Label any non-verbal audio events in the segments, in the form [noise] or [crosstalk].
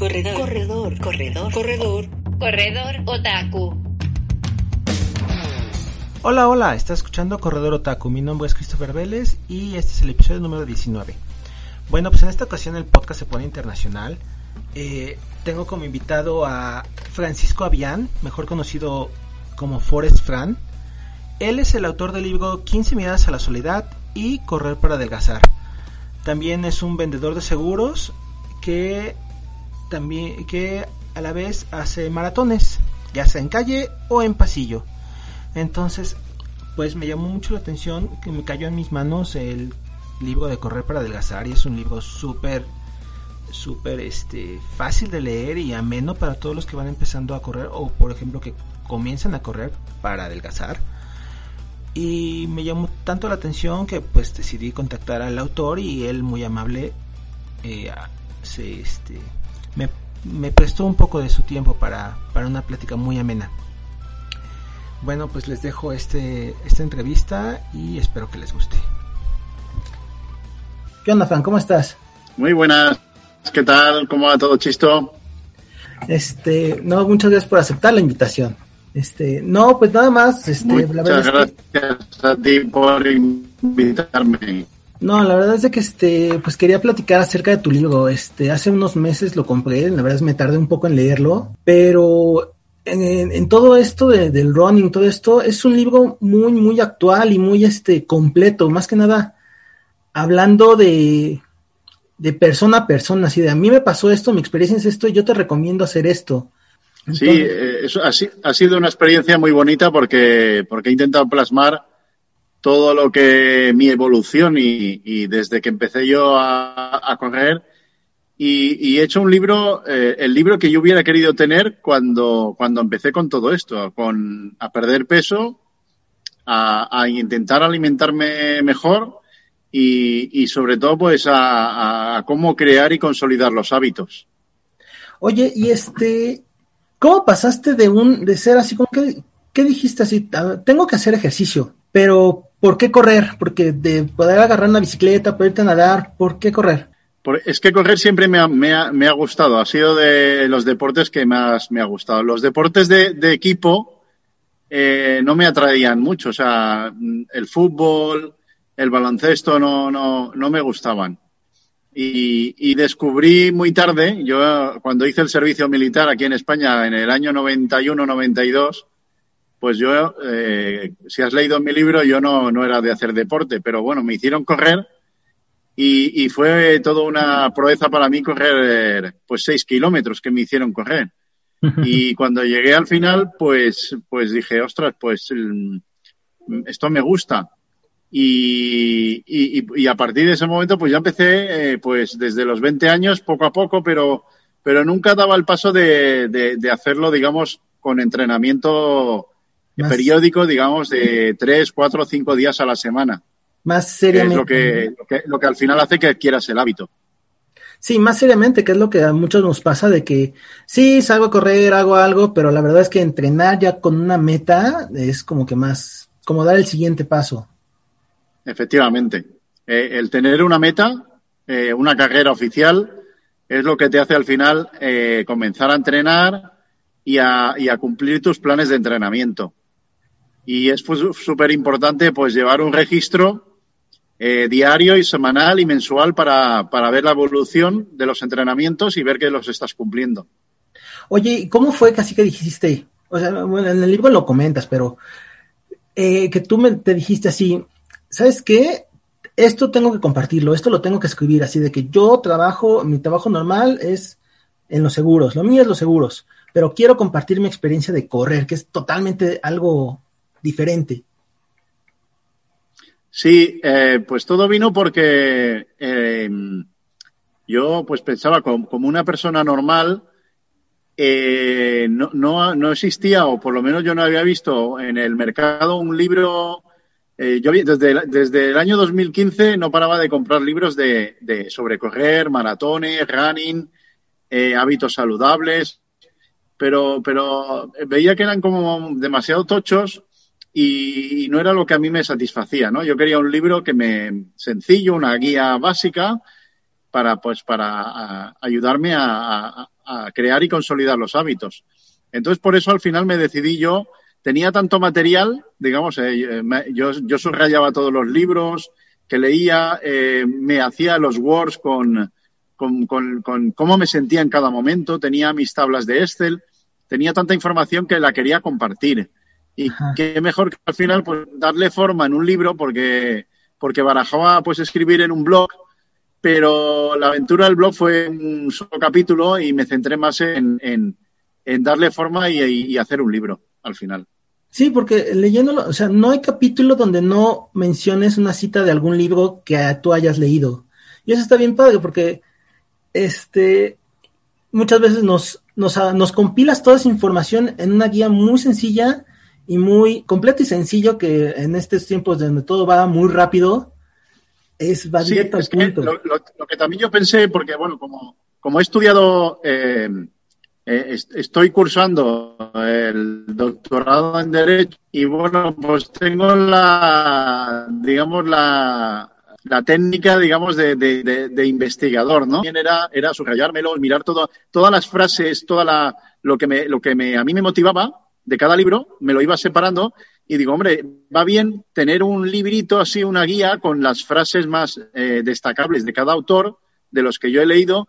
Corredor, corredor, corredor, corredor, corredor otaku. Hola, hola, estás escuchando Corredor Otaku. Mi nombre es Christopher Vélez y este es el episodio número 19. Bueno, pues en esta ocasión el podcast se pone internacional. Eh, tengo como invitado a Francisco Avián, mejor conocido como Forrest Fran. Él es el autor del libro 15 miradas a la soledad y Correr para adelgazar. También es un vendedor de seguros que también que a la vez hace maratones, ya sea en calle o en pasillo. Entonces, pues me llamó mucho la atención que me cayó en mis manos el libro de Correr para adelgazar y es un libro súper súper este fácil de leer y ameno para todos los que van empezando a correr o por ejemplo que comienzan a correr para adelgazar y me llamó tanto la atención que pues decidí contactar al autor y él muy amable eh, se este me, me, prestó un poco de su tiempo para, para una plática muy amena. Bueno, pues les dejo este, esta entrevista y espero que les guste. ¿Qué onda, Fan? ¿Cómo estás? Muy buenas. ¿Qué tal? ¿Cómo va todo, Chisto? Este, no, muchas gracias por aceptar la invitación. Este, no, pues nada más, este, muchas la verdad gracias a ti por invitarme. No, la verdad es de que este, pues quería platicar acerca de tu libro. Este, hace unos meses lo compré, la verdad es que me tardé un poco en leerlo, pero en, en todo esto de, del running, todo esto, es un libro muy, muy actual y muy este completo, más que nada hablando de, de persona a persona, así de a mí me pasó esto, mi experiencia es esto, y yo te recomiendo hacer esto. Entonces, sí, eh, eso ha, ha, sido una experiencia muy bonita porque, porque he intentado plasmar todo lo que mi evolución y, desde que empecé yo a, a correr y, he hecho un libro, eh, el libro que yo hubiera querido tener cuando, cuando empecé con todo esto, con a perder peso, a, intentar alimentarme mejor y, sobre todo pues a, a, cómo crear y consolidar los hábitos. Oye, y este, ¿cómo pasaste de un, de ser así como que, qué dijiste así? Tengo que hacer ejercicio, pero ¿por qué correr? Porque de poder agarrar una bicicleta, poderte nadar, ¿por qué correr? Por, es que correr siempre me ha, me, ha, me ha, gustado, ha sido de los deportes que más me ha gustado. Los deportes de, de equipo eh, no me atraían mucho, o sea, el fútbol, el baloncesto no, no, no me gustaban. Y, y, descubrí muy tarde, yo cuando hice el servicio militar aquí en España en el año 91-92, pues yo, eh, si has leído mi libro, yo no, no era de hacer deporte, pero bueno, me hicieron correr y, y fue toda una proeza para mí correr pues seis kilómetros que me hicieron correr. [laughs] Y cuando llegué al final, pues, pues dije, ostras, pues esto me gusta. Y, y, y, a partir de ese momento, pues ya empecé, eh, pues desde los 20 años, poco a poco, pero, pero nunca daba el paso de, de, de hacerlo, digamos, con entrenamiento más, periódico, digamos, de tres, cuatro, cinco días a la semana. Más seriamente. Es lo que, lo que, lo que al final hace que adquieras el hábito. Sí, más seriamente, que es lo que a muchos nos pasa de que sí, salgo a correr, hago algo, pero la verdad es que entrenar ya con una meta es como que más, como dar el siguiente paso. Efectivamente. Eh, el tener una meta, eh, una carrera oficial, es lo que te hace al final eh, comenzar a entrenar y a, y a, cumplir tus planes de entrenamiento. Y es súper importante pues llevar un registro eh, diario y semanal y mensual para, para ver la evolución de los entrenamientos y ver que los estás cumpliendo. Oye, ¿cómo fue que así que dijiste? O sea, bueno, en el libro lo comentas, pero eh, que tú me, te dijiste así, ¿sabes qué? Esto tengo que compartirlo, esto lo tengo que escribir, así de que yo trabajo, mi trabajo normal es en los seguros, lo mío es los seguros, pero quiero compartir mi experiencia de correr, que es totalmente algo diferente. Sí, eh, pues todo vino porque eh, Yo pues pensaba como, una persona normal, eh, no, no, no, existía, o por lo menos yo no había visto en el mercado un libro. Yo desde, desde el año 2015 no paraba de comprar libros de, de sobre correr, maratones, running, hábitos saludables, pero, pero veía que eran como demasiado tochos y, no era lo que a mí me satisfacía, ¿no? Yo quería un libro que me sencillo, una guía básica para pues para ayudarme a, crear y consolidar los hábitos. Entonces, por eso al final me decidí yo, tenía tanto material, digamos, eh, yo, yo subrayaba todos los libros que leía, eh, me hacía los words con, con, con, con, cómo me sentía en cada momento, tenía mis tablas de Excel, tenía tanta información que la quería compartir. Y qué mejor que al final pues darle forma en un libro porque, porque barajaba pues escribir en un blog pero la aventura del blog fue un solo capítulo y me centré más en, en, darle forma y, y, hacer un libro al final. Sí, porque leyéndolo, o sea, no hay capítulo donde no menciones una cita de algún libro que tú hayas leído. Y eso está bien padre porque este muchas veces nos, nos, nos compilas toda esa información en una guía muy sencilla y muy completa y sencillo que en estos tiempos donde todo va muy rápido, es va directo al punto. lo, que también yo pensé, porque bueno, como, como he estudiado, eh, eh, estoy cursando el doctorado en Derecho y bueno, pues tengo la, digamos, la, la técnica, digamos, de, de, de, investigador, ¿no? Era, era subrayármelo, mirar todo, todas las frases, toda la, lo que me, lo que me, a mí me motivaba de cada libro, me lo iba separando y digo, hombre, va bien tener un librito así, una guía con las frases más eh, destacables de cada autor, de los que yo he leído,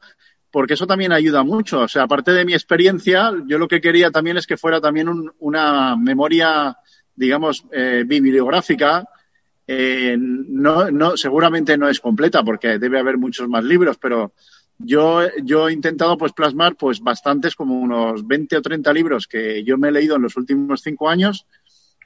porque eso también ayuda mucho. O sea, aparte de mi experiencia, yo lo que quería también es que fuera también una memoria, digamos, eh, bibliográfica. Eh, no, no, seguramente no es completa porque debe haber muchos más libros, pero yo, yo he intentado pues plasmar pues bastantes, como unos 20 o 30 libros que yo me he leído en los últimos cinco años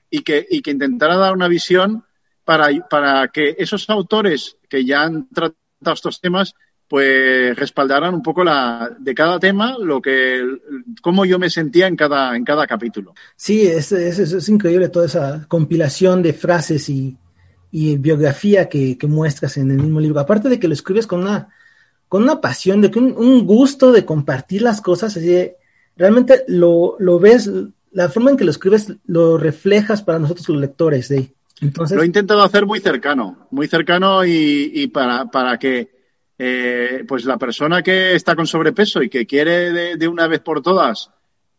y que, y que intentara dar una visión para, para que esos autores que ya han tratado estos temas pues respaldaran un poco la de cada tema lo que cómo yo me sentía en cada en cada capítulo. Sí es, es, increíble toda esa compilación de frases y, y biografía que, que, muestras en el mismo libro. Aparte de que lo escribes con una con una pasión de un, gusto de compartir las cosas así realmente lo, lo ves la forma en que lo escribes lo reflejas para nosotros los lectores. Entonces... Lo he intentado hacer muy cercano, muy cercano y, para, para que eh, pues la persona que está con sobrepeso y que quiere de, de una vez por todas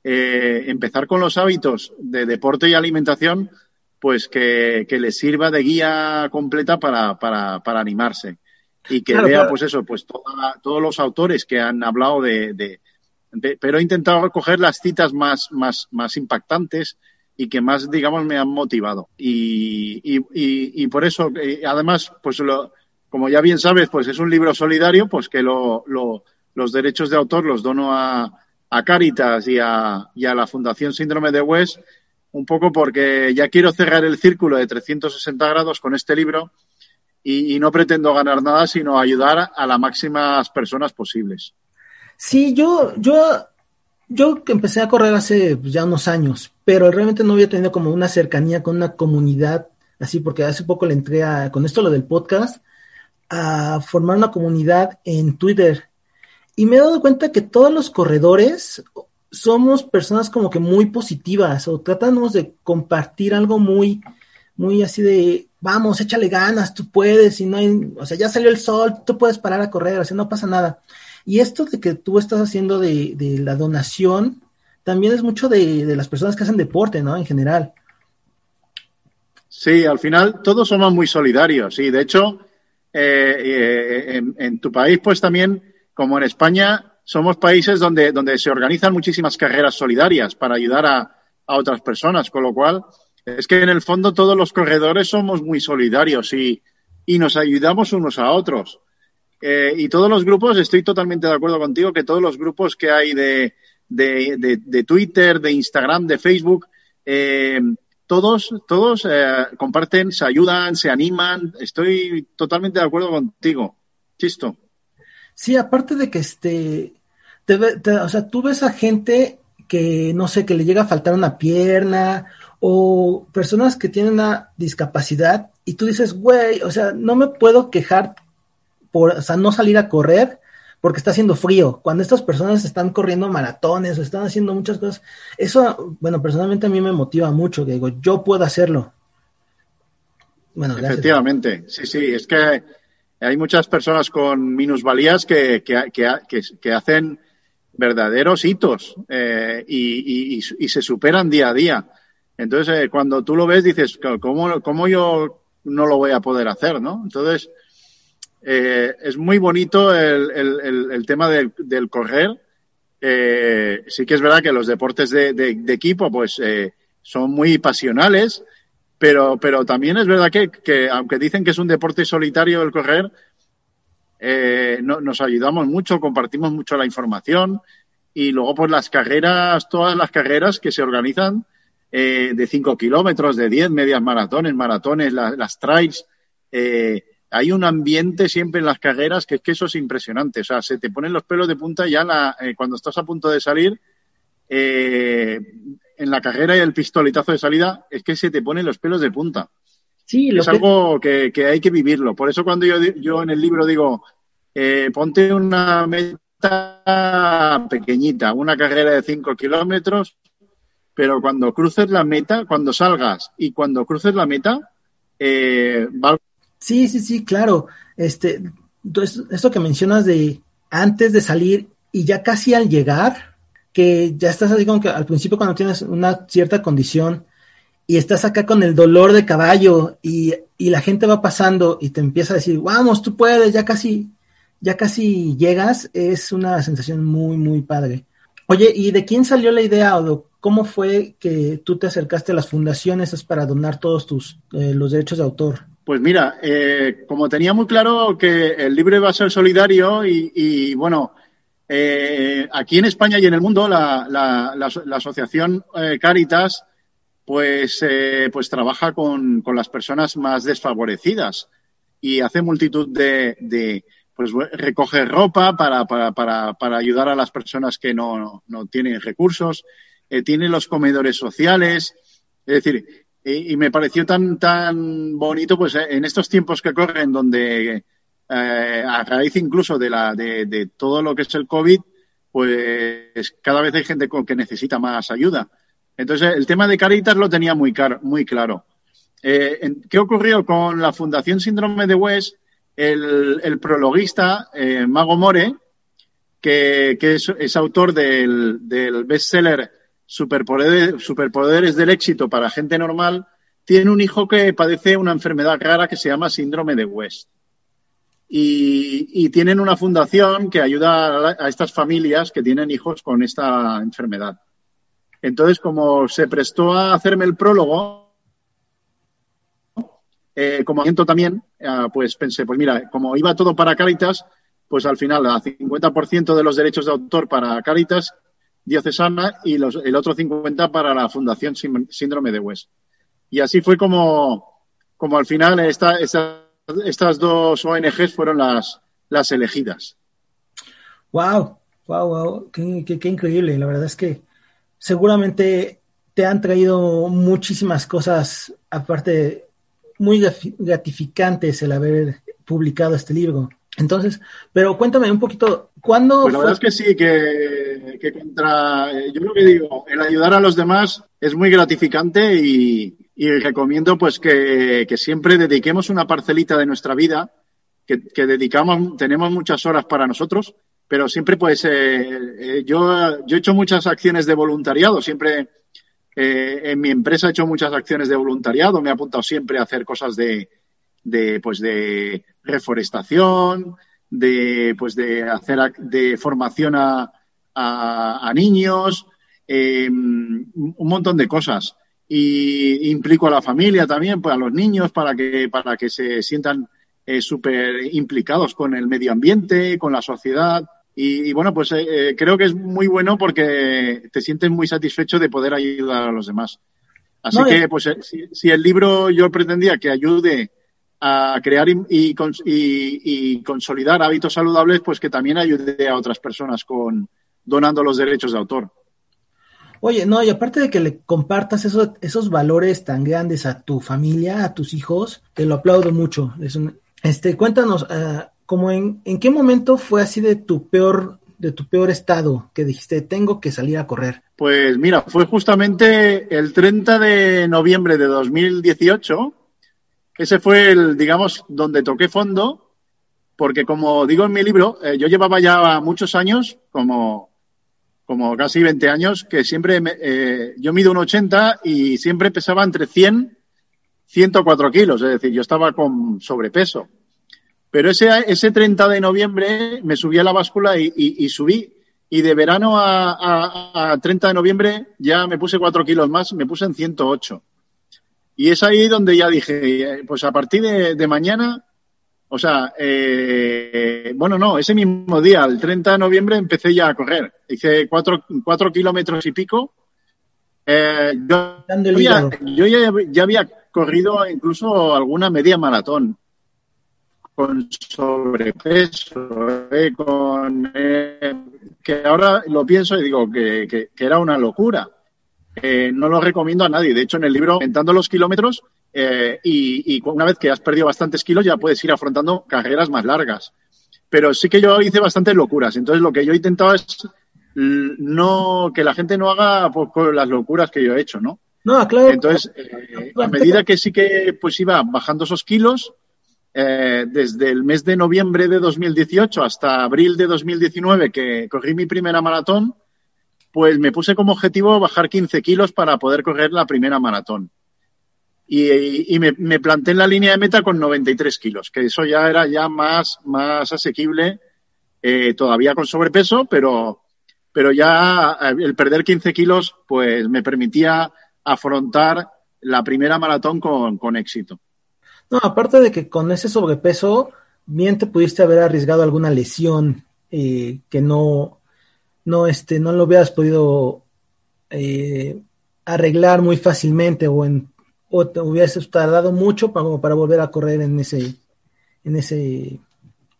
eh, empezar con los hábitos de deporte y alimentación, pues que, que le sirva de guía completa para, para, para animarse. Y que claro, vea, claro. pues eso, pues toda, todos los autores que han hablado de, de pero he intentado coger las citas más, más, más impactantes y que más, digamos, me han motivado. Y, y, y, y por eso, eh, además, pues lo, como ya bien sabes, pues es un libro solidario, pues que lo, lo, los derechos de autor los dono a, a Caritas y a, y a la Fundación Síndrome de West, un poco porque ya quiero cerrar el círculo de 360 grados con este libro y, y no pretendo ganar nada, sino ayudar a las máximas personas posibles. Sí, yo, yo, yo empecé a correr hace pues, ya unos años, pero realmente no había tenido como una cercanía con una comunidad, así porque hace poco le entré a, con esto lo del podcast, a formar una comunidad en Twitter. Y me he dado cuenta que todos los corredores somos personas como que muy positivas o tratamos de compartir algo muy, muy así de, vamos, échale ganas, tú puedes, y no hay, o sea, ya salió el sol, tú puedes parar a correr, así no pasa nada. Y esto de que tú estás haciendo de, de la donación, también es mucho de, de, las personas que hacen deporte, ¿no? En general. Sí, al final todos somos muy solidarios. Y de hecho, eh, eh, en, en, tu país, pues también, como en España, somos países donde, donde se organizan muchísimas carreras solidarias para ayudar a, a otras personas. Con lo cual, es que en el fondo todos los corredores somos muy solidarios y, y nos ayudamos unos a otros. Eh, y todos los grupos, estoy totalmente de acuerdo contigo, que todos los grupos que hay de, de, de, Twitter, de Instagram, de Facebook, eh, todos, todos eh, comparten, se ayudan, se animan. Estoy totalmente de acuerdo contigo. Chisto. Sí, aparte de que este, te, te, o sea, tú ves a gente que, no sé, que le llega a faltar una pierna o personas que tienen una discapacidad y tú dices, güey, o sea, no me puedo quejar por, o sea, no salir a correr porque está haciendo frío. Cuando estas personas están corriendo maratones o están haciendo muchas cosas, eso, bueno, personalmente a mí me motiva mucho, que digo, yo puedo hacerlo. Bueno, Efectivamente, sí, sí, es que hay muchas personas con minusvalías que, que, que, que hacen verdaderos hitos eh, y, y, y, se superan día a día. Entonces, eh, cuando tú lo ves, dices, ¿cómo, ¿cómo, yo no lo voy a poder hacer? ¿no? Entonces, eh, es muy bonito el, el, el tema del, del correr. Eh, sí que es verdad que los deportes de, de, de equipo, pues, eh, son muy pasionales, pero, pero también es verdad que, que, aunque dicen que es un deporte solitario el correr, eh, no, nos ayudamos mucho, compartimos mucho la información y luego pues las carreras, todas las carreras que se organizan eh, de 5 kilómetros, de 10, medias maratones, maratones, la, las trails, eh, hay un ambiente siempre en las carreras que es que eso es impresionante. O sea, se te ponen los pelos de punta ya la, eh, cuando estás a punto de salir, eh, en la carrera y el pistoletazo de salida, es que se te ponen los pelos de punta. Sí, lo es que... algo que, que, hay que vivirlo. Por eso cuando yo, yo en el libro digo, ponte una meta pequeñita, una carrera de 5 kilómetros, pero cuando cruces la meta, cuando salgas y cuando cruces la meta, eh. Sí, sí, sí, claro. Este, esto que mencionas de antes de salir y ya casi al llegar, que ya estás así como que al principio cuando tienes una cierta condición, y estás acá con el dolor de caballo y, y, la gente va pasando y te empieza a decir, vamos, tú puedes, ya casi, ya casi llegas, es una sensación muy, muy padre. Oye, ¿y de quién salió la idea o cómo fue que tú te acercaste a las fundaciones para donar todos tus, eh, los derechos de autor? Pues mira, eh, como tenía muy claro que el libro iba a ser solidario y, bueno, eh, aquí en España y en el mundo la, la, asociación Caritas pues, eh, pues trabaja con, con, las personas más desfavorecidas y hace multitud de, de pues recoge ropa para, para, para, para, ayudar a las personas que no, no tienen recursos, eh, tiene los comedores sociales, es decir, y, me pareció tan, tan bonito, pues en estos tiempos que corren, donde eh, a raíz incluso de, la, de, de todo lo que es el COVID, pues cada vez hay gente con que necesita más ayuda. Entonces, el tema de Caritas lo tenía muy, car muy claro. Eh, ¿Qué ocurrió con la Fundación Síndrome de West? El, el prologuista, eh, Mago More, que, que es, es, autor del, del bestseller Superpoderes, Superpoderes del éxito para gente normal, tiene un hijo que padece una enfermedad rara que se llama Síndrome de West. Y, tienen una fundación que ayuda a, a estas familias que tienen hijos con esta enfermedad. Entonces, como se prestó a hacerme el prólogo, eh, como asiento también, eh, pues pensé, pues mira, como iba todo para Caritas, pues al final, el 50% de los derechos de autor para Caritas diocesana y los, el otro 50% para la Fundación Síndrome de West. Y así fue como, como al final esta, esta, estas dos ONGs fueron las, las elegidas. Wow, wow, wow, qué, increíble. La verdad es que seguramente te han traído muchísimas cosas, aparte, muy gratificantes el haber publicado este libro. Entonces, pero cuéntame un poquito, ¿cuándo? Pues la verdad es que sí, que, que, contra, yo lo que digo, el ayudar a los demás es muy gratificante y, y recomiendo pues que, que, siempre dediquemos una parcelita de nuestra vida, que, que dedicamos, tenemos muchas horas para nosotros, pero siempre pues eh, yo, yo he hecho muchas acciones de voluntariado, siempre eh, en mi empresa he hecho muchas acciones de voluntariado, me he apuntado siempre a hacer cosas de, de pues de reforestación, de pues de hacer de formación a, a, a niños, eh, un montón de cosas. Y implico a la familia también, pues a los niños para que, para que se sientan eh, súper implicados con el medio ambiente, con la sociedad. Y, y bueno, pues eh, creo que es muy bueno porque te sientes muy satisfecho de poder ayudar a los demás. Así no, que, pues, si, si, el libro yo pretendía que ayude a crear y, y, y, consolidar hábitos saludables, pues que también ayude a otras personas con donando los derechos de autor. Oye, no, y aparte de que le compartas esos, esos valores tan grandes a tu familia, a tus hijos, te lo aplaudo mucho. Es este, cuéntanos, uh, como en, en qué momento fue así de tu peor, de tu peor estado que dijiste, tengo que salir a correr. Pues mira, fue justamente el 30 de noviembre de 2018 ese fue el, digamos, donde toqué fondo, porque como digo en mi libro, eh, yo llevaba ya muchos años, como, como casi 20 años, que siempre, me, eh, yo mido un 80 y siempre pesaba entre 100, 104 kilos, es decir, yo estaba con sobrepeso. Pero ese, ese 30 de noviembre me subí a la báscula y, subí. Y de verano a, a, a, 30 de noviembre ya me puse 4 kilos más, me puse en 108. Y es ahí donde ya dije, pues a partir de, de mañana, o sea, eh, bueno, no, ese mismo día, el 30 de noviembre, empecé ya a correr. Hice cuatro, cuatro kilómetros y pico. Eh, yo, ya, yo ya, ya, había corrido incluso alguna media maratón con sobrepeso, eh, con eh, que ahora lo pienso y digo que, que, que era una locura eh, no lo recomiendo a nadie. De hecho, en el libro, aumentando los kilómetros, eh, y, y, una vez que has perdido bastantes kilos, ya puedes ir afrontando carreras más largas. Pero sí que yo hice bastantes locuras. Entonces, lo que yo he intentado es no que la gente no haga pues, las locuras que yo he hecho, ¿no? No, claro. Entonces, eh, a medida que sí que pues iba bajando esos kilos, eh, desde el mes de noviembre de 2018 hasta abril de 2019, que corrí mi primera maratón, pues me puse como objetivo bajar 15 kilos para poder correr la primera maratón. Y, me, planté en la línea de meta con 93 kilos, que eso ya era ya más, más asequible, eh, todavía con sobrepeso, pero, pero ya eh, el perder 15 kilos pues me permitía afrontar la primera maratón con, con éxito. No, aparte de que con ese sobrepeso, bien te pudiste haber arriesgado alguna lesión eh, que no, no, este, no lo hubieras podido eh, arreglar muy fácilmente o, en, o te hubieras tardado mucho para, para volver a correr en ese, en ese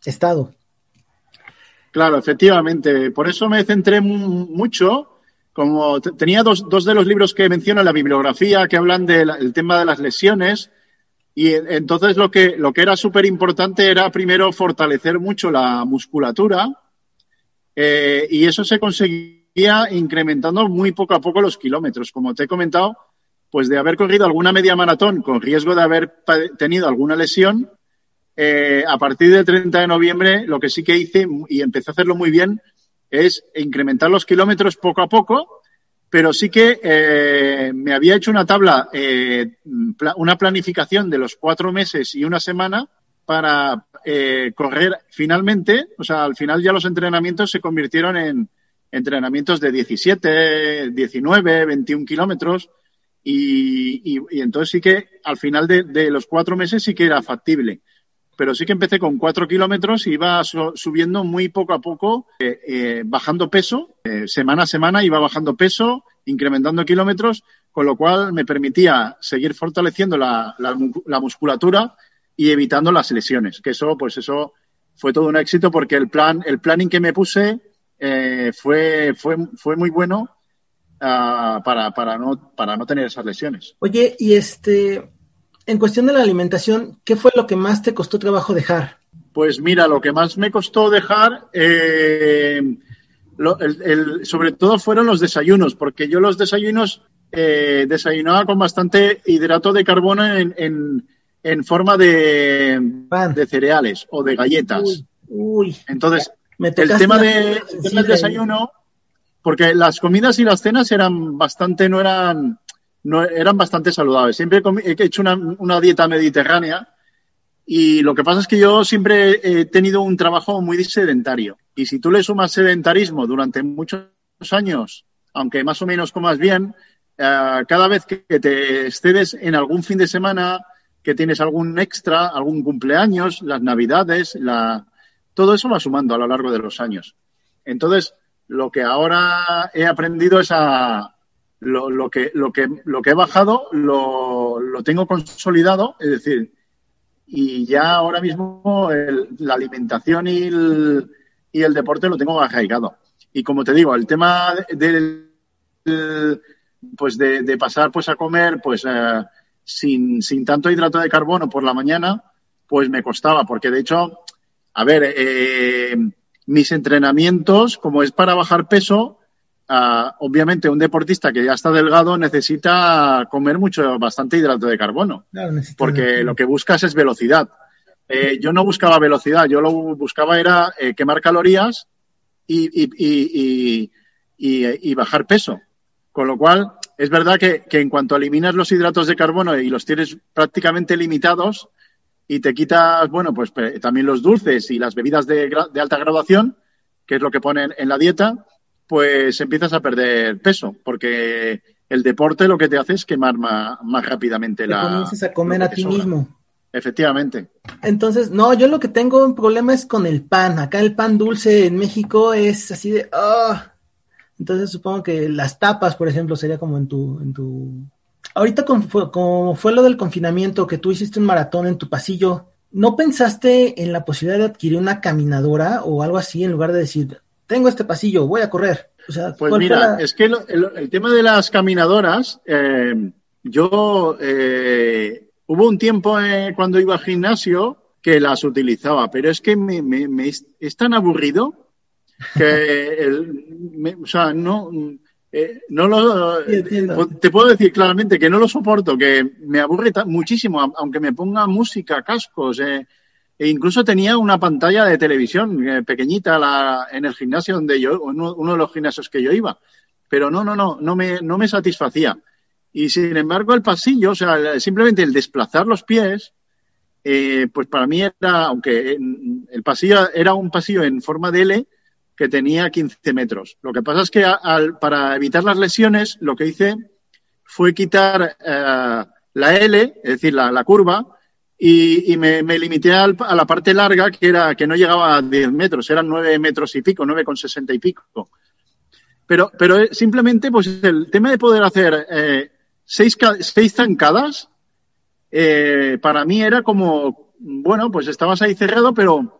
estado. Claro, efectivamente. Por eso me centré mucho. Como tenía dos, dos de los libros que menciono en la bibliografía que hablan del de tema de las lesiones, y entonces lo que, lo que era súper importante era primero fortalecer mucho la musculatura, eh, y eso se conseguía incrementando muy poco a poco los kilómetros. Como te he comentado, pues de haber corrido alguna media maratón con riesgo de haber tenido alguna lesión, eh, a partir del 30 de noviembre lo que sí que hice y empecé a hacerlo muy bien es incrementar los kilómetros poco a poco, pero sí que eh, me había hecho una tabla, eh, una planificación de los cuatro meses y una semana para eh, correr finalmente, o sea, al final ya los entrenamientos se convirtieron en entrenamientos de 17, 19, 21 kilómetros y, entonces sí que al final de, los cuatro meses sí que era factible. Pero sí que empecé con cuatro kilómetros y iba subiendo muy poco a poco, eh, eh, bajando peso, semana a semana iba bajando peso, incrementando kilómetros, con lo cual me permitía seguir fortaleciendo la musculatura y evitando las lesiones. Que eso, pues eso fue todo un éxito porque el plan, el planning que me puse eh, fue, fue, fue muy bueno uh, para, para, no, para no tener esas lesiones. Oye, y este, en cuestión de la alimentación, ¿qué fue lo que más te costó trabajo dejar? Pues mira, lo que más me costó dejar, eh, lo, el, el, sobre todo fueron los desayunos, porque yo los desayunos eh, desayunaba con bastante hidrato de carbono en, en en forma de, de cereales o de galletas. Uy, uy. Entonces, el tema, de, tema del desayuno, porque las comidas y las cenas eran bastante, no eran, no eran bastante saludables. Siempre he hecho una, una dieta mediterránea y lo que pasa es que yo siempre he tenido un trabajo muy sedentario. Y si tú le sumas sedentarismo durante muchos años, aunque más o menos comas bien, uh, cada vez que te excedes en algún fin de semana, que tienes algún extra, algún cumpleaños, las navidades, la... todo eso va sumando a lo largo de los años. Entonces, lo que ahora he aprendido es a lo, que, lo, que, lo que he bajado, lo, lo tengo consolidado, es decir, y ya ahora mismo la alimentación y el, y el deporte lo tengo arraigado. Y como te digo, el tema del- pues de, de pasar pues a comer pues eh, sin, sin tanto hidrato de carbono por la mañana, pues me costaba, porque de hecho, a ver, eh, mis entrenamientos, como es para bajar peso, ah, obviamente un deportista que ya está delgado necesita comer mucho, bastante hidrato de carbono Claro, porque lo que buscas es velocidad. Eh, yo no buscaba velocidad, yo lo buscaba era eh, quemar calorías y- y- y- y- y bajar peso. Con lo cual, es verdad que, que en cuanto eliminas los hidratos de carbono y los tienes prácticamente limitados y te quitas, bueno, pues también los dulces y las bebidas de, de alta graduación, que es lo que ponen en la dieta, pues empiezas a perder peso, porque el deporte lo que te hace es quemar ma- más, rápidamente Te la. comienzas a comer a ti sobra. mismo. Efectivamente. Entonces, no, yo lo que tengo un problema es con el pan. Acá el pan dulce en México es así de, ah. Entonces supongo que las tapas, por ejemplo, sería como en tu, en tu. Ahorita con- fue, como fue lo del confinamiento, que tú hiciste un maratón en tu pasillo, ¿no pensaste en la posibilidad de adquirir una caminadora o algo así en lugar de decir, tengo este pasillo, voy a correr? O sea, Pues ¿cuál fue mira, la- es que lo- el, el tema de las caminadoras, eh, yo eh, hubo un tiempo eh, cuando iba al gimnasio que las utilizaba, pero es que me, me- me es, es tan aburrido que el- me- o sea, no, eh, no lo Sí, te puedo decir claramente que no lo soporto, que me aburre muchísimo, aunque me ponga música, cascos, eh, e incluso tenía una pantalla de televisión eh, pequeñita la- en el gimnasio donde yo, uno, uno de los gimnasios que yo iba. Pero no, no, no, no me, no me satisfacía. Y sin embargo, el pasillo, o sea, simplemente el desplazar los pies, eh, pues para mí era, aunque en- el pasillo era un pasillo en forma de L que tenía 15 metros. Lo que pasa es que al- para evitar las lesiones, lo que hice fue quitar eh, la L, es decir, la, la curva, y, y me, me limité al- a la parte larga, que era que no llegaba a 10 metros, eran 9 metros y pico, 9,60 y pico. Pero, pero eh, simplemente, pues el tema de poder hacer eh, seis, seis zancadas, eh, para mí era como, bueno, pues estabas ahí cerrado, pero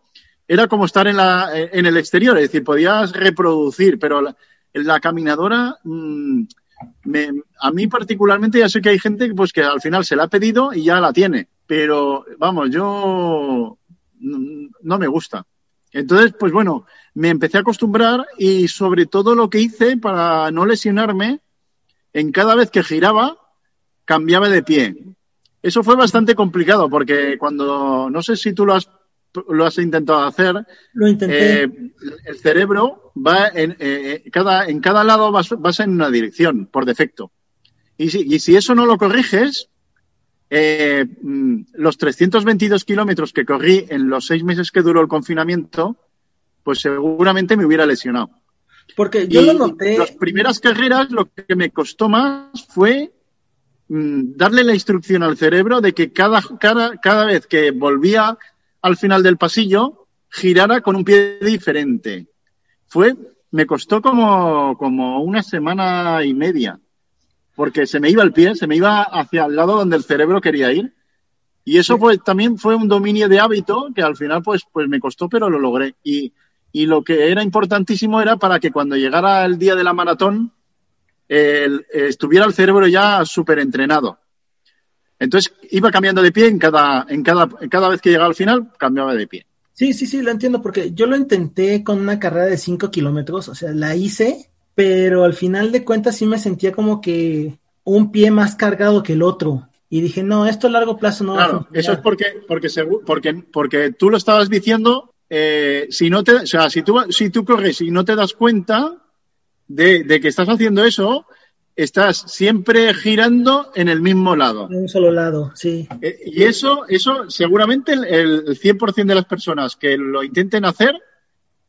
era como estar en, la, eh, en el exterior, es decir, podías reproducir, pero la, la caminadora, mm, me- a mí particularmente ya sé que hay gente pues que al final se la ha pedido y ya la tiene, pero vamos, yo mm, no me gusta. Entonces, pues bueno, me empecé a acostumbrar y sobre todo lo que hice para no lesionarme, en cada vez que giraba, cambiaba de pie. Eso fue bastante complicado porque cuando, no sé si tú lo has, lo has intentado hacer, Lo intenté. eh, el cerebro va en, eh, cada, en cada lado vas, vas en una dirección por defecto. Y si, y si eso no lo corriges, eh, mm, los 322 kilómetros que corrí en los seis meses que duró el confinamiento, pues seguramente me hubiera lesionado. Porque yo y lo noté. las primeras carreras lo que me costó más fue mm, darle la instrucción al cerebro de que cada, cada, cada vez que volvía al final del pasillo, girara con un pie diferente. Fue, me costó como, como una semana y media, porque se me iba el pie, se me iba hacia el lado donde el cerebro quería ir. Y eso pues también fue un dominio de hábito que al final pues, pues me costó, pero lo logré. Y, y lo que era importantísimo era para que cuando llegara el día de la maratón, el- estuviera el cerebro ya súper entrenado. Entonces iba cambiando de pie en cada, en cada, cada vez que llegaba al final, cambiaba de pie. Sí, sí, sí, lo entiendo, porque yo lo intenté con una carrera de 5 kilómetros, o sea, la hice, pero al final de cuentas sí me sentía como que un pie más cargado que el otro. Y dije, no, esto a largo plazo no va a Claro, funcionar. eso es porque, porque, porque, porque tú lo estabas diciendo, eh, si no te, o sea, si tú, si tú corres y no te das cuenta de, de que estás haciendo eso, estás siempre girando en el mismo lado. De un solo lado, sí. Eh, Y eso, eso seguramente el, el 100% de las personas que lo intenten hacer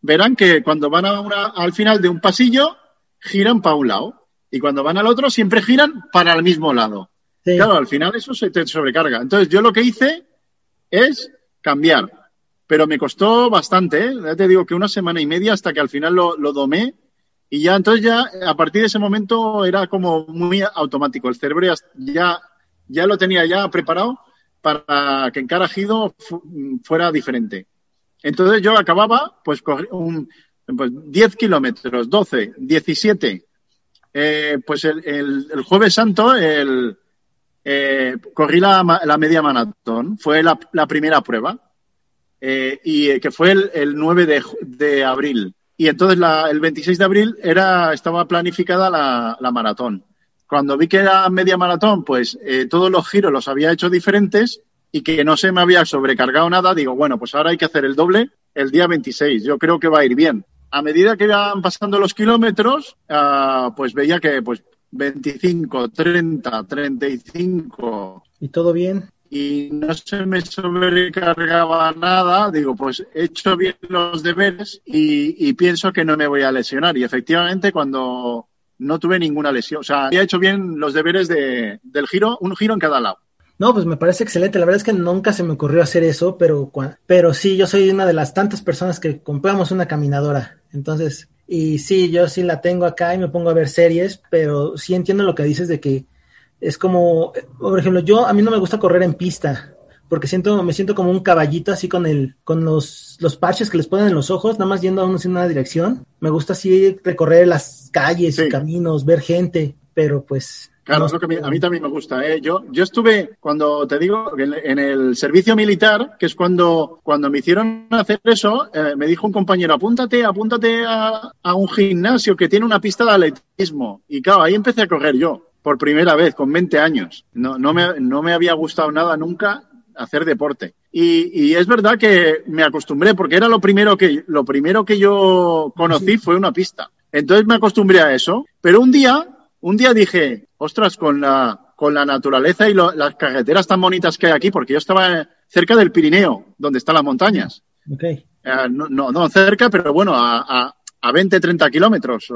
verán que cuando van a una- al final de un pasillo giran para un lado y cuando van al otro siempre giran para el mismo lado. sí. Claro, al final eso se te sobrecarga. Entonces yo lo que hice es cambiar, pero me costó bastante, ¿eh? ya te digo que una semana y media hasta que al final lo, lo domé y ya entonces ya a partir de ese momento era como muy automático. El cerebro ya, ya, lo tenía ya preparado para que en cada giro fuera diferente. Entonces yo acababa, pues, un, pues 10 kilómetros, 12, 17. Eh, pues el, el, Jueves Santo el, eh, corrí la, la, media maratón, fue la, la primera prueba, eh, y eh, que fue el, el 9 de, de, abril. Y entonces la, el 26 de abril era, estaba planificada la, maratón. Cuando vi que era media maratón, pues eh, todos los giros los había hecho diferentes y que no se me había sobrecargado nada, digo, bueno, pues ahora hay que hacer el doble el día 26. Yo creo que va a ir bien. A medida que iban pasando los kilómetros, uh, pues veía que pues 25, 30, 35. ¿Y todo bien? Y no se me sobrecargaba nada. Digo, pues he hecho bien los deberes y, pienso que no me voy a lesionar. Y efectivamente, cuando no tuve ninguna lesión, o sea, he hecho bien los deberes de, del giro, un giro en cada lado. No, pues me parece excelente. La verdad es que nunca se me ocurrió hacer eso, pero, pero sí, yo soy una de las tantas personas que compramos una caminadora. Entonces, y sí, yo sí la tengo acá y me pongo a ver series, pero sí entiendo lo que dices de que es como, por ejemplo, yo a mí no me gusta correr en pista, porque siento, me siento como un caballito así con el, con los, los parches que les ponen en los ojos, nada más yendo a una dirección. Me gusta así recorrer las calles y caminos, ver gente, pero pues Claro, es lo que a mí, también me gusta. ¿eh? Yo, yo estuve, cuando te digo, en, el servicio militar, que es cuando, cuando me hicieron hacer eso, eh, me dijo un compañero, apúntate, apúntate a, a, un gimnasio que tiene una pista de atletismo. Y claro, ahí empecé a correr yo, por primera vez, con 20 años. No, no, me, no me había gustado nada nunca hacer deporte. Y, y, es verdad que me acostumbré, porque era lo primero que, lo primero que yo conocí fue una pista. Entonces me acostumbré a eso. Pero un día un día dije, ostras, con la, con la naturaleza y lo, las carreteras tan bonitas que hay aquí, porque yo estaba cerca del Pirineo, donde están las montañas. Okay. Eh, no, no, no, cerca, pero bueno, a, a, a 20, 30 kilómetros.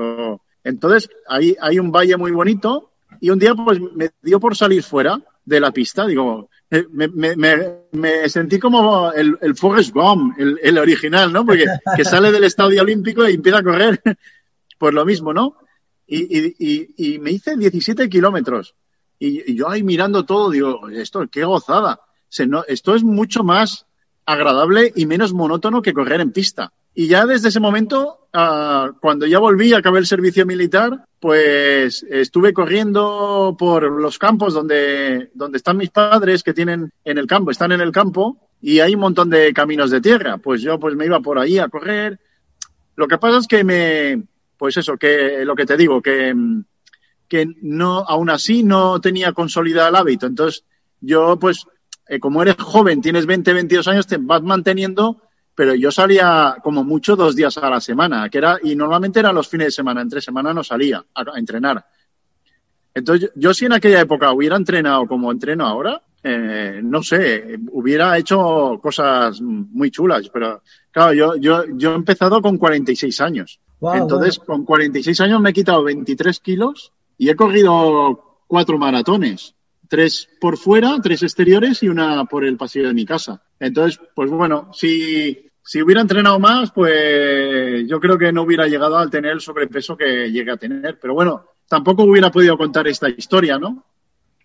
Entonces, ahí hay un valle muy bonito y un día pues me dio por salir fuera de la pista. Digo, me, me, me, me sentí como el, el Forrest Gump, el, el original, ¿no? Porque [laughs] que sale del estadio olímpico y empieza a correr. [laughs] Pues lo mismo, ¿no? y, y, y, me hice 17 kilómetros. Y, yo ahí mirando todo, digo, esto, qué gozada. Se, no, esto es mucho más agradable y menos monótono que correr en pista. Y ya desde ese momento, uh, cuando ya volví, acabé el servicio militar, pues estuve corriendo por los campos donde, donde están mis padres que tienen en el campo, están en el campo y hay un montón de caminos de tierra. Pues yo pues me iba por ahí a correr. Lo que pasa es que me, pues eso, que lo que te digo, que, que no, aún así no tenía consolidado el hábito. Entonces, yo, pues, eh, como eres joven, tienes 20, 22 años, te vas manteniendo, pero yo salía como mucho dos días a la semana, que era, y normalmente eran los fines de semana, entre semana no salía a, a entrenar. Entonces, yo si en aquella época hubiera entrenado como entreno ahora, eh, no sé, hubiera hecho cosas muy chulas, pero claro, yo, yo, yo he empezado con 46 años. Wow, Entonces, wow. con 46 años me he quitado 23 kilos y he corrido cuatro maratones. Tres por fuera, tres exteriores y una por el pasillo de mi casa. Entonces, pues bueno, si, si hubiera entrenado más, pues yo creo que no hubiera llegado al tener el sobrepeso que llegué a tener. Pero bueno, tampoco hubiera podido contar esta historia, ¿no?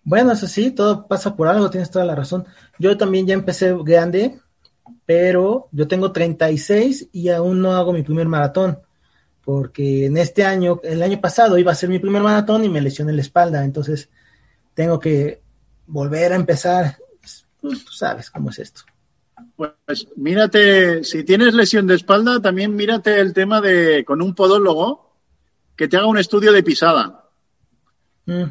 Bueno, eso sí, todo pasa por algo, tienes toda la razón. Yo también ya empecé grande, pero yo tengo 36 y aún no hago mi primer maratón, porque en este año, el año pasado iba a ser mi primer maratón y me lesioné la espalda, entonces tengo que volver a empezar. Tú, tú sabes cómo es esto. Pues mírate, si tienes lesión de espalda, también mírate el tema de con un podólogo que te haga un estudio de pisada. Mm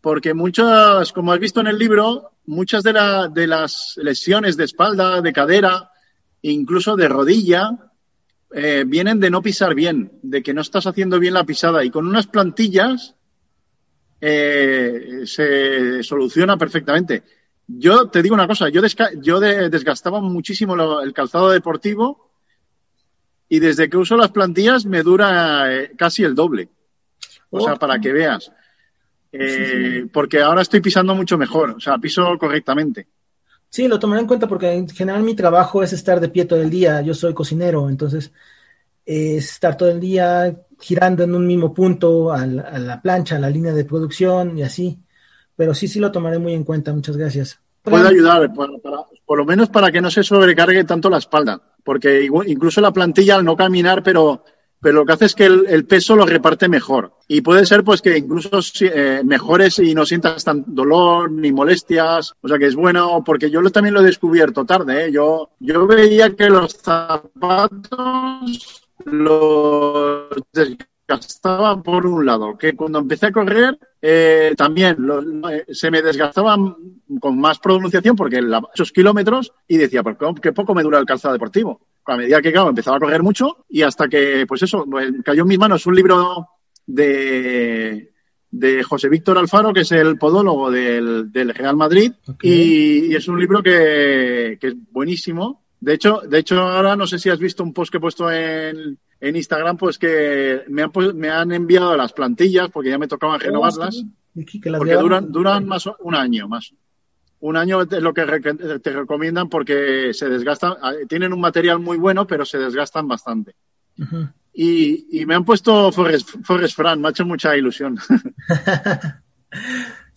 porque muchas, como has visto en el libro, muchas de, la, de las lesiones de espalda, de cadera, incluso de rodilla, eh, vienen de no pisar bien, de que no estás haciendo bien la pisada. Y con unas plantillas eh, se soluciona perfectamente. Yo te digo una cosa, yo, yo de desgastaba muchísimo lo, el calzado deportivo y desde que uso las plantillas me dura eh, casi el doble. O sea, para que veas. Eh, porque ahora estoy pisando mucho mejor, o sea, piso correctamente. Sí, lo tomaré en cuenta porque en general mi trabajo es estar de pie todo el día. Yo soy cocinero, entonces es estar todo el día girando en un mismo punto a la, a la, plancha, a la línea de producción y así. Pero sí, sí lo tomaré muy en cuenta. Muchas gracias. puede ayudar, para- para- por lo menos para que no se sobrecargue tanto la espalda, porque igual- incluso la plantilla al no caminar, pero, pero lo que hace es que el, el peso lo reparte mejor. Y puede ser pues que incluso eh, mejores y no sientas tan dolor ni molestias, o sea que es bueno, porque yo lo- también lo he descubierto tarde, ¿eh? yo, yo veía que los zapatos los desgastaba por un lado, que cuando empecé a correr eh, también eh, se me desgastaban con más pronunciación porque la, muchos kilómetros y decía, cómo- qué poco me dura el calzado deportivo. A medida que claro, empezaba a correr mucho y hasta que, pues eso, pues, cayó en mis manos un libro de, de José Víctor Alfaro, que es el podólogo del, del Real Madrid, y, y es un libro que, que es buenísimo. De hecho, de hecho, ahora no sé si has visto un post que he puesto en, en Instagram, pues que me han, me han enviado las plantillas porque ya me tocaban renovarlas, Oh, sí. Aquí que las porque duran, duran más o- un año más. Un año es lo que te recomiendan porque se desgastan, ah, tienen un material muy bueno, pero se desgastan bastante. Y, y me han puesto Forrest, Forrest Fran, me ha hecho mucha ilusión. [laughs]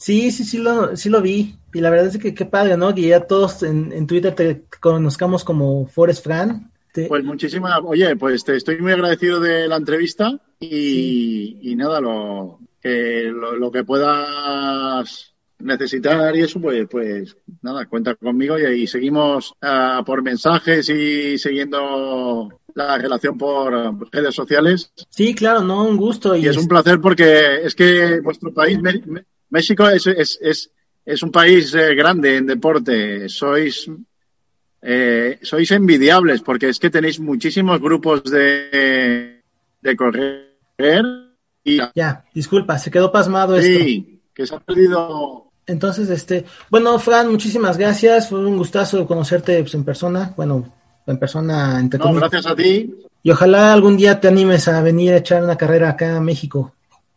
Sí, sí, sí lo, sí lo vi. Y la verdad es que qué padre, ¿no? Que ya todos en, en Twitter te conozcamos como Forest Fran. Te- Pues muchísimas, oye, pues te estoy muy agradecido de la entrevista y, Sí. y nada, lo que, lo, lo que puedas necesitar y eso, pues, pues nada, cuenta conmigo y, seguimos ah, por mensajes y siguiendo la relación por redes sociales. Sí, claro, no, un gusto. Y, Y es un placer porque es que vuestro país, Me- Me- México, es, es, es, es un país eh, grande en deporte. Sois, eh, sois envidiables porque es que tenéis muchísimos grupos de, de correr y Ya, disculpa, se quedó pasmado esto. sí, que se ha perdido. Entonces, este, bueno, Fran, muchísimas gracias. Fue un gustazo conocerte pues, en persona. Bueno, en persona, entre No, comillas. gracias a ti. Y ojalá algún día te animes a venir a echar una carrera acá a México.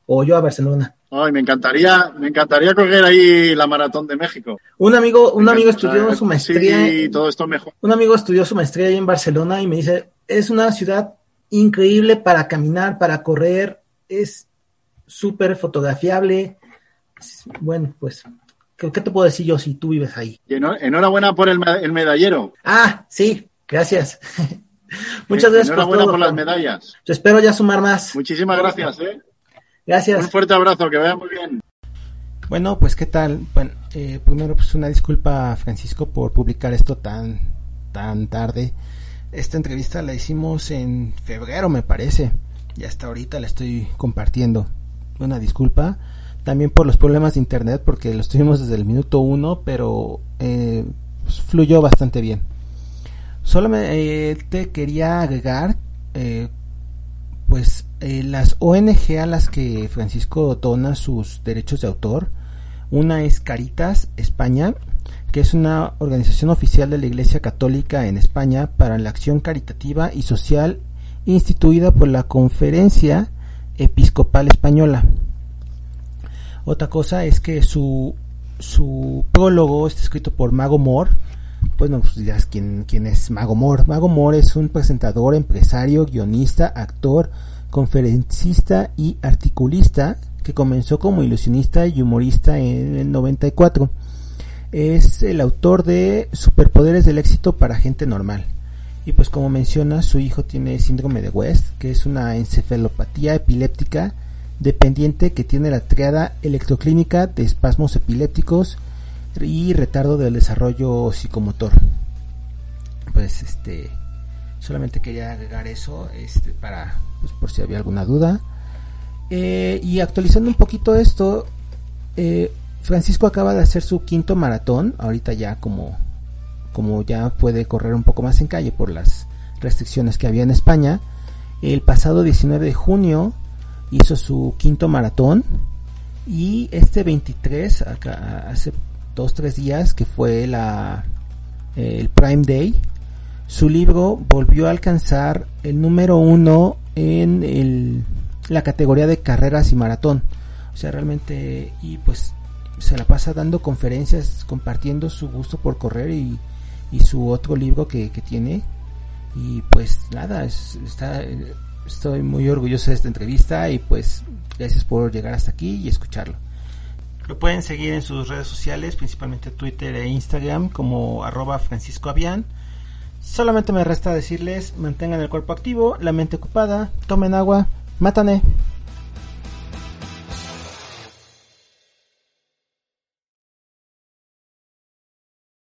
O yo a Barcelona. Ay, me encantaría, me encantaría correr ahí la maratón de México. Un amigo, un amigo estudió su maestría. Sí, todo esto mejor. Un amigo estudió su maestría ahí en Barcelona y me dice, es una ciudad increíble para caminar, para correr, es súper fotografiable. Bueno, pues, ¿qué, te puedo decir yo si tú vives ahí? Enhorabuena por el, el medallero. Ah, sí, gracias. [laughs] Muchas gracias por Enhorabuena todo. por las medallas. Espero ya sumar más. Muchísimas gracias, ¿eh? Un Gracias. fuerte abrazo, que vaya muy bien. Bueno, pues qué tal. Bueno, eh, primero pues una disculpa Francisco por publicar esto tan tan tarde. Esta entrevista la hicimos en febrero, me parece. Y hasta ahorita la estoy compartiendo. Una disculpa. También por los problemas de internet, porque los tuvimos desde el minuto uno, pero eh, pues, fluyó bastante bien. Solo me, eh, te quería agregar, eh, pues eh, las ONG a las que Francisco dona sus derechos de autor, una es Caritas España, que es una organización oficial de la Iglesia Católica en España para la acción caritativa y social instituida por la Conferencia Episcopal Española. Otra cosa es que su, su prólogo está escrito por Mago Moore. Pues no, dirás quién, quién es Mago Moore. Mago Moore es un presentador, empresario, guionista, actor, conferencista y articulista que comenzó como ilusionista y humorista en el 94. Es el autor de Superpoderes del éxito para gente normal. Y pues como menciona, su hijo tiene síndrome de West, que es una encefalopatía epiléptica dependiente que tiene la triada electroclínica de espasmos epilépticos y retardo del desarrollo psicomotor. Pues este solamente quería agregar eso este para pues, por si había alguna duda. Eh, y actualizando un poquito esto, eh, Francisco acaba de hacer su quinto maratón, ahorita ya como como ya puede correr un poco más en calle por las restricciones que había en España. El pasado 19 de junio hizo su quinto maratón y este 23 acá, hace dos tres días que fue la eh, el Prime Day su libro volvió a alcanzar el número uno en el, la categoría de carreras y maratón o sea realmente y pues se la pasa dando conferencias compartiendo su gusto por correr y, y su otro libro que, que tiene y pues nada es, está estoy muy orgulloso de esta entrevista y pues gracias por llegar hasta aquí y escucharlo. Lo pueden seguir en sus redes sociales, principalmente Twitter e Instagram, como arroba Francisco Avian. Solamente me resta decirles, mantengan el cuerpo activo, la mente ocupada, tomen agua, mátane.